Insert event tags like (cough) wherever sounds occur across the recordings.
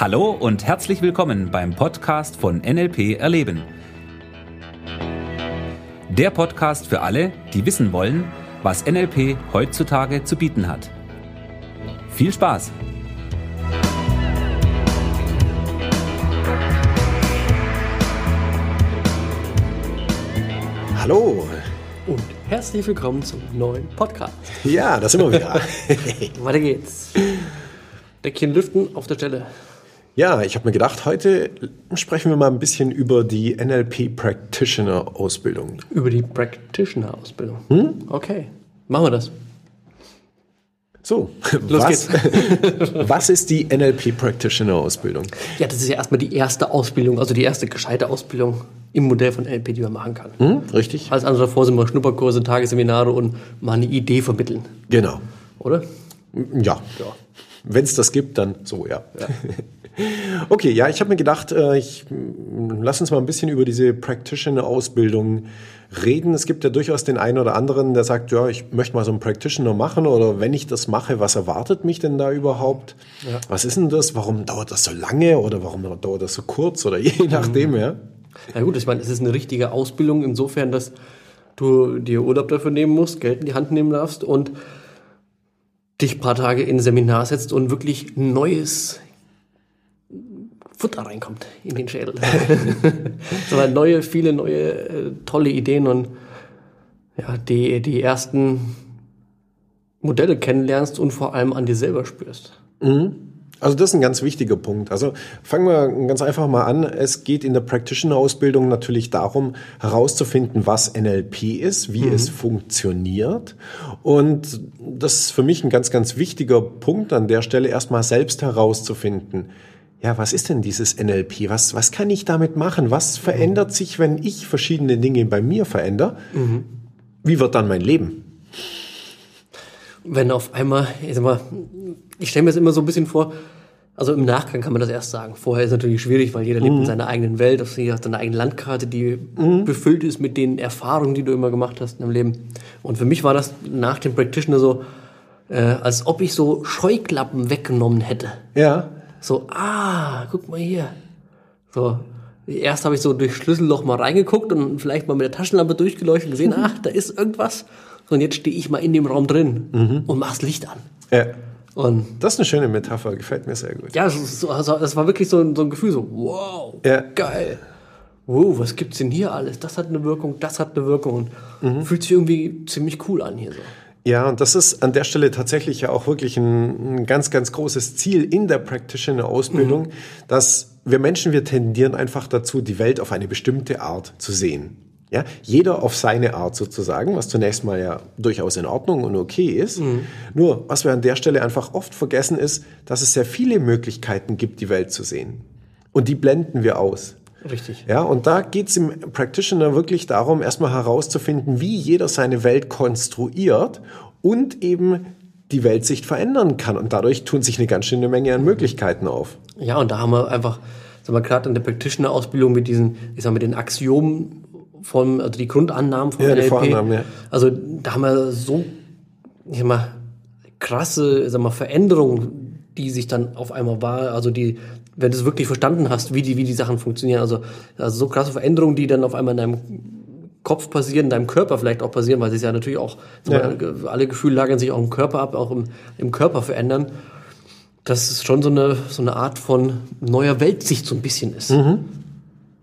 Hallo und herzlich willkommen beim Podcast von NLP Erleben. Der Podcast für alle, die wissen wollen, was NLP heutzutage zu bieten hat. Viel Spaß! Hallo. Und herzlich willkommen zum neuen Podcast. Ja, da sind wir wieder. (laughs) Weiter geht's. Deckchen lüften auf der Stelle. Ja, ich habe mir gedacht, heute sprechen wir mal ein bisschen über die NLP Practitioner Ausbildung. Über die Practitioner-Ausbildung. Okay, machen wir das. So, Los was, (laughs) was ist die NLP Practitioner Ausbildung? Ja, das ist ja erstmal die erste Ausbildung, also die erste gescheite Ausbildung im Modell von NLP, die man machen kann. Hm, richtig? Alles andere davor sind mal Schnupperkurse, Tagesseminare und mal eine Idee vermitteln, Genau. oder? Ja. Wenn es das gibt, dann so, ja. Okay, ja, ich habe mir gedacht, äh, ich mm, lass uns mal ein bisschen über diese Practitioner-Ausbildung reden. Es gibt ja durchaus den einen oder anderen, der sagt, ja, ich möchte mal so einen Practitioner machen oder wenn ich das mache, was erwartet mich denn da überhaupt? Was ist denn das? Warum dauert das so lange oder warum dauert das so kurz oder (laughs) je nachdem, ja? Na gut, ich meine, es ist eine richtige Ausbildung insofern, dass du dir Urlaub dafür nehmen musst, Geld in die Hand nehmen darfst und dich ein paar Tage in ein Seminar setzt und wirklich neues Futter reinkommt in den Schädel. (laughs) Sondern neue, viele neue, äh, tolle Ideen und ja, die, die ersten Modelle kennenlernst und vor allem an dir selber spürst. Also das ist ein ganz wichtiger Punkt. Also fangen wir ganz einfach mal an. Es geht in der Practitioner-Ausbildung natürlich darum, herauszufinden, was NLP ist, wie es funktioniert. Und das ist für mich ein ganz, ganz wichtiger Punkt an der Stelle, erstmal selbst herauszufinden. Ja, was ist denn dieses NLP? Was, was kann ich damit machen? Was verändert sich, wenn ich verschiedene Dinge bei mir verändere? Wie wird dann mein Leben? wenn auf einmal, ich sag mal, ich stelle mir das immer so ein bisschen vor, also im Nachgang kann man das erst sagen. Vorher ist es natürlich schwierig, weil jeder lebt in seiner eigenen Welt, auf jeder hat seine eigene Landkarte, die befüllt ist mit den Erfahrungen, die du immer gemacht hast im Leben. Und für mich war das nach dem Practitioner so, äh, als ob ich so Scheuklappen weggenommen hätte. Ja, So, ah, guck mal hier. So, erst habe ich so durch Schlüsselloch mal reingeguckt und vielleicht mal mit der Taschenlampe durchgeleuchtet und gesehen, (laughs) ach, da ist irgendwas. So, und jetzt stehe ich mal in dem Raum drin und mach's Licht an. ja. Und Das ist eine schöne Metapher, gefällt mir sehr gut. ja, es, also, das war wirklich so, ein- so ein Gefühl, so, wow, Ja. geil. Wow, was gibt's denn hier alles? Das hat eine Wirkung, das hat eine Wirkung. Und fühlt sich irgendwie ziemlich cool an hier so. Ja, und das ist an der Stelle tatsächlich ja auch wirklich ein, ein ganz, ganz großes Ziel in der Practitioner-Ausbildung, dass wir Menschen, wir tendieren einfach dazu, die Welt auf eine bestimmte Art zu sehen. Ja, jeder auf seine Art sozusagen, was zunächst mal ja durchaus in Ordnung und okay ist. Nur, was wir an der Stelle einfach oft vergessen ist, dass es sehr viele Möglichkeiten gibt, die Welt zu sehen. Und die blenden wir aus. Richtig. Ja, und da geht's im Practitioner wirklich darum, erstmal herauszufinden, wie jeder seine Welt konstruiert und eben die Weltsicht verändern kann. Und dadurch tun sich eine ganz schöne Menge an Möglichkeiten auf. Ja, und da haben wir einfach, sagen wir gerade in der Practitioner-Ausbildung mit diesen, ich sag mal, den Axiomen von, also die Grundannahmen von Ja, die NLP. Vorannahmen, ja. Also da haben wir so, ich sag mal, krasse, sag mal, Veränderungen, die sich dann auf einmal war, also die, wenn du es wirklich verstanden hast, wie die, wie die Sachen funktionieren, also, also so krasse Veränderungen, die dann auf einmal in deinem Kopf passieren, in deinem Körper vielleicht auch passieren, weil sie es ja natürlich auch, mal, alle Gefühle lagern sich auch im Körper ab, auch im, im Körper verändern dass es schon so eine, so eine Art von neuer Weltsicht so ein bisschen ist.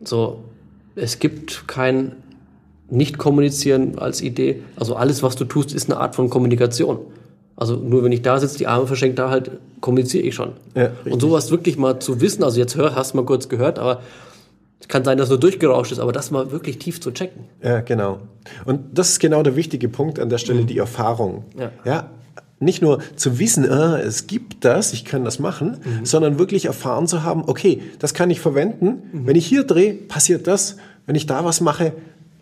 So, es gibt kein Nicht-Kommunizieren als Idee. Also alles, was du tust, ist eine Art von Kommunikation. Also nur wenn ich da sitze, die Arme verschenkt, da halt kommuniziere ich schon. Ja. Und sowas wirklich mal zu wissen, also jetzt hör, hast du mal kurz gehört, aber es kann sein, dass nur durchgerauscht ist, aber das mal wirklich tief zu checken. Ja, genau. Und das ist genau der wichtige Punkt an der Stelle, die Erfahrung. Ja. ja nicht nur zu wissen, ah, es gibt das, ich kann das machen, sondern wirklich erfahren zu haben, okay, das kann ich verwenden. Wenn ich hier drehe, passiert das. Wenn ich da was mache,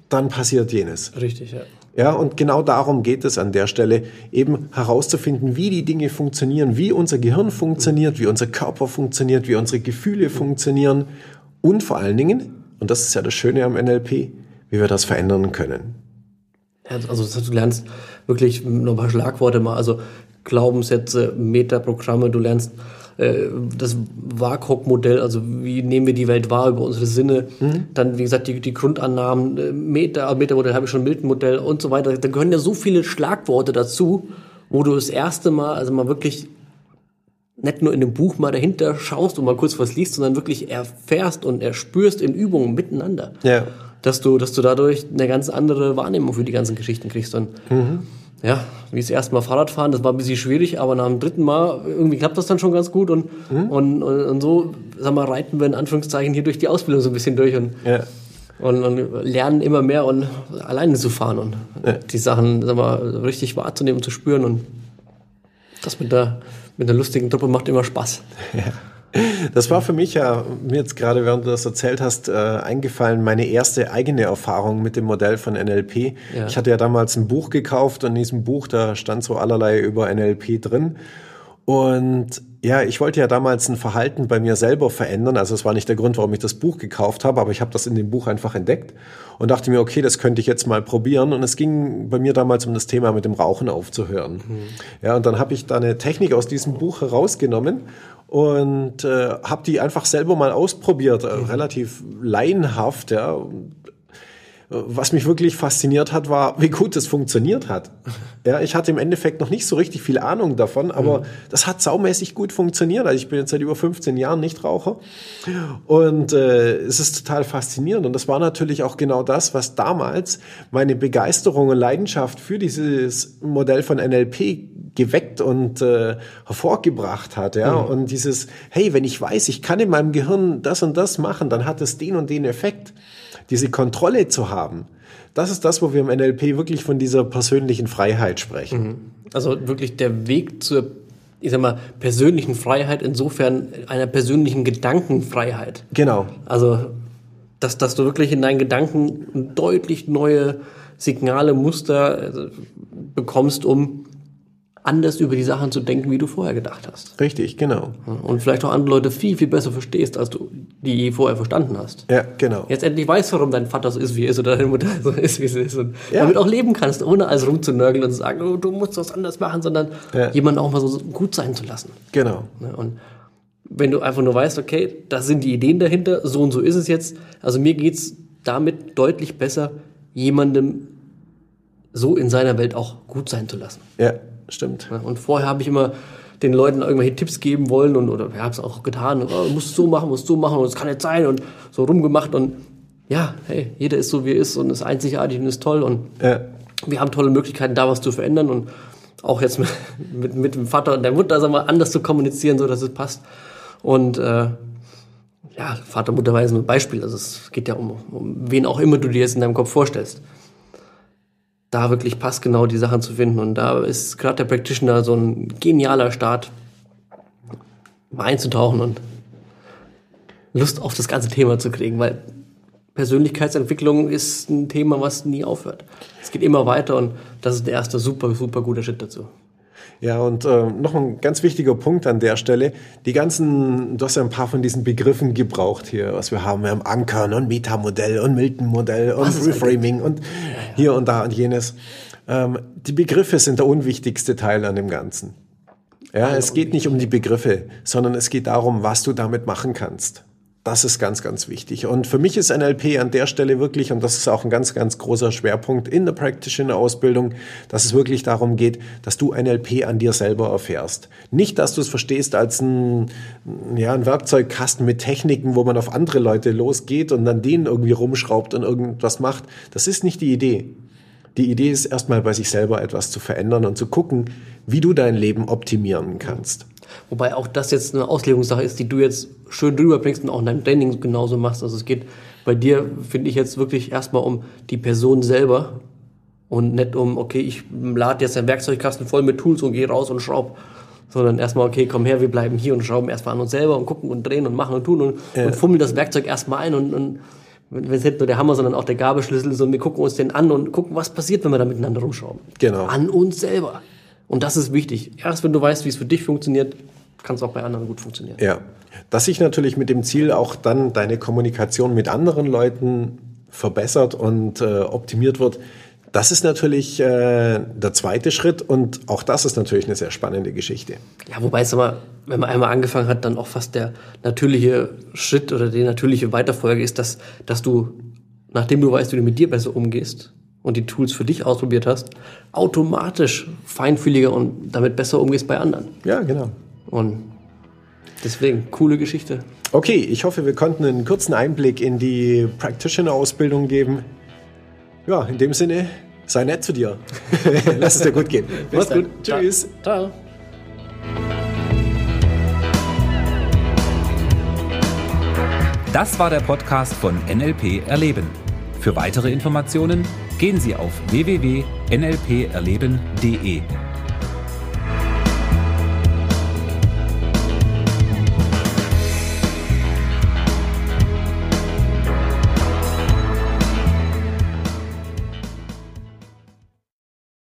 dann passiert jenes. Richtig, ja. Ja, und genau darum geht es an der Stelle, eben herauszufinden, wie die Dinge funktionieren, wie unser Gehirn funktioniert, wie unser Körper funktioniert, wie unsere Gefühle funktionieren und vor allen Dingen, und das ist ja das Schöne am NLP, wie wir das verändern können. Also du lernst wirklich noch ein paar Schlagworte mal, also Glaubenssätze, Metaprogramme, du lernst äh, das WACOG-Modell, also wie nehmen wir die Welt wahr über unsere Sinne. Mhm. Dann, wie gesagt, die, die Grundannahmen, äh, Meta, Meta-Modell habe ich schon, Milton-Modell und so weiter. Da gehören ja so viele Schlagworte dazu, wo du das erste Mal, also mal wirklich nicht nur in dem Buch mal dahinter schaust und mal kurz was liest, sondern wirklich erfährst und erspürst in Übungen miteinander. Ja. Dass du, dass du dadurch eine ganz andere Wahrnehmung für die ganzen Geschichten kriegst. Und mhm. Ja, wie das erste Mal Fahrradfahren, das war ein bisschen schwierig, aber nach dem dritten Mal irgendwie klappt das dann schon ganz gut und, mhm. und, und, und, so, sag mal, reiten wir in Anführungszeichen hier durch die Ausbildung so ein bisschen durch und, ja. und, und lernen immer mehr und alleine zu fahren und ja. die Sachen, sag mal, richtig wahrzunehmen und zu spüren und das mit der mit einer lustigen Truppe macht immer Spaß. Ja. Das war für mich ja, mir jetzt gerade, während du das erzählt hast, äh, eingefallen, meine erste eigene Erfahrung mit dem Modell von NLP. Ja. Ich hatte ja damals ein Buch gekauft und in diesem Buch, da stand so allerlei über NLP drin. Und ja, ich wollte ja damals ein Verhalten bei mir selber verändern. Also es war nicht der Grund, warum ich das Buch gekauft habe, aber ich habe das in dem Buch einfach entdeckt und dachte mir, okay, das könnte ich jetzt mal probieren. Und es ging bei mir damals um das Thema mit dem Rauchen aufzuhören. Mhm. Ja, und dann habe ich da eine Technik aus diesem Buch herausgenommen und äh, habe die einfach selber mal ausprobiert, äh, mhm. relativ laienhaft, ja, was mich wirklich fasziniert hat, war, wie gut das funktioniert hat. Ja, ich hatte im Endeffekt noch nicht so richtig viel Ahnung davon, aber mhm. das hat saumäßig gut funktioniert. Also ich bin jetzt seit über 15 Jahren Nichtraucher und äh, es ist total faszinierend. Und das war natürlich auch genau das, was damals meine Begeisterung und Leidenschaft für dieses Modell von NLP geweckt und äh, hervorgebracht hat. Ja, mhm. und dieses, hey, wenn ich weiß, ich kann in meinem Gehirn das und das machen, dann hat es den und den Effekt diese Kontrolle zu haben, das ist das, wo wir im NLP wirklich von dieser persönlichen Freiheit sprechen. Mhm. Also wirklich der Weg zur, ich sag mal, persönlichen Freiheit, insofern einer persönlichen Gedankenfreiheit. Genau. Also, dass, dass du wirklich in deinen Gedanken deutlich neue Signale, Muster äh, bekommst, um anders über die Sachen zu denken, wie du vorher gedacht hast. Richtig, genau. Und vielleicht auch andere Leute viel, viel besser verstehst, als du die vorher verstanden hast. Ja, genau. Jetzt endlich weißt, warum dein Vater so ist, wie er ist, oder deine Mutter so ist, wie sie ist. Und ja. damit auch leben kannst, ohne alles rumzunörgeln und zu sagen, oh, du musst was anders machen, sondern ja. jemanden auch mal so gut sein zu lassen. Genau. Und wenn du einfach nur weißt, okay, das sind die Ideen dahinter, so und so ist es jetzt. Also mir geht's damit deutlich besser, jemandem so in seiner Welt auch gut sein zu lassen. Ja, stimmt. Und vorher habe ich immer den Leuten irgendwelche Tipps geben wollen und oder wir haben es auch getan, und, oh, musst so machen, musst so machen und es kann nicht sein und so rumgemacht und ja, hey, jeder ist so wie er ist und ist einzigartig und ist toll und ja. wir haben tolle Möglichkeiten, da was zu verändern und auch jetzt mit, (laughs) mit, mit dem Vater und der Mutter sagen wir, anders zu kommunizieren, so dass es passt und äh, ja, Vater, Mutter war jetzt nur ein Beispiel, also es geht ja um, um wen auch immer du dir jetzt in deinem Kopf vorstellst da wirklich passgenau die Sachen zu finden. Und da ist gerade der Practitioner so ein genialer Start, mal einzutauchen und Lust auf das ganze Thema zu kriegen, weil Persönlichkeitsentwicklung ist ein Thema, was nie aufhört. Es geht immer weiter und das ist der erste super, super guter Schritt dazu. Ja, und äh, noch ein ganz wichtiger Punkt an der Stelle. Die ganzen, du hast ja ein paar von diesen Begriffen gebraucht hier, was wir haben. Wir haben Ankern und Metamodell und Milton-Modell und Reframing und hier und da und jenes. Ähm, die Begriffe sind der unwichtigste Teil an dem Ganzen. Ja, es geht nicht um die Begriffe, sondern es geht darum, was du damit machen kannst. Das ist ganz, ganz wichtig. Und für mich ist NLP an der Stelle wirklich, und das ist auch ein ganz, ganz großer Schwerpunkt in der Practitioner-Ausbildung, dass es wirklich darum geht, dass du NLP an dir selber erfährst. Nicht, dass du es verstehst als ein, ja, ein Werkzeugkasten mit Techniken, wo man auf andere Leute losgeht und dann denen irgendwie rumschraubt und irgendwas macht. Das ist nicht die Idee. Die Idee ist erstmal bei sich selber etwas zu verändern und zu gucken, wie du dein Leben optimieren kannst. Wobei auch das jetzt eine Auslegungssache ist, die du jetzt schön drüber bringst und auch in deinem Training genauso machst. Also es geht bei dir, finde ich jetzt wirklich erstmal um die Person selber und nicht um, okay, ich lade jetzt einen Werkzeugkasten voll mit Tools und gehe raus und schraub. Sondern erstmal, okay, komm her, wir bleiben hier und schrauben erstmal an uns selber und gucken und drehen und machen und tun und, ja. und fummeln das Werkzeug erstmal ein und, und wenn es nicht nur der Hammer, sondern auch der Gabelschlüssel, so wir gucken uns den an und gucken, was passiert, wenn wir da miteinander rumschrauben. Genau. An uns selber. Und das ist wichtig. Erst wenn du weißt, wie es für dich funktioniert, kann es auch bei anderen gut funktionieren. Ja. Dass sich natürlich mit dem Ziel auch dann deine Kommunikation mit anderen Leuten verbessert und äh, optimiert wird, Das ist natürlich äh, der zweite Schritt und auch das ist natürlich eine sehr spannende Geschichte. Ja, wobei es aber, wenn man einmal angefangen hat, dann auch fast der natürliche Schritt oder die natürliche Weiterfolge ist, dass, dass du, nachdem du weißt, wie du mit dir besser umgehst und die Tools für dich ausprobiert hast, automatisch feinfühliger und damit besser umgehst bei anderen. Ja, genau. Und deswegen, coole Geschichte. Okay, ich hoffe, wir konnten einen kurzen Einblick in die Practitioner-Ausbildung geben. Ja, in dem Sinne, sei nett zu dir. (laughs) Lass es dir gut gehen. Bis Mach's dann. gut. Tschüss. Ciao. Das war der Podcast von NLP Erleben. Für weitere Informationen gehen Sie auf www.nlperleben.de.